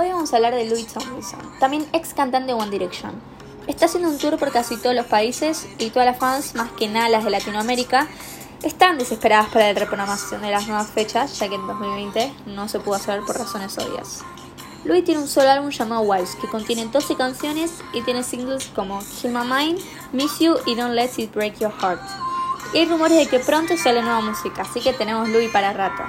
Hoy vamos a hablar de Louis Tomlinson, también ex cantante de One Direction. Está haciendo un tour por casi todos los países y todas las fans, más que nada las de Latinoamérica, están desesperadas para la reprogramación de las nuevas fechas, ya que en 2020 no se pudo hacer por razones obvias. Louis tiene un solo álbum llamado Wives, que contiene 12 canciones y tiene singles como Kill My Mind, Miss You y Don't Let It Break Your Heart. Y hay rumores de que pronto sale nueva música, así que tenemos Louis para rato.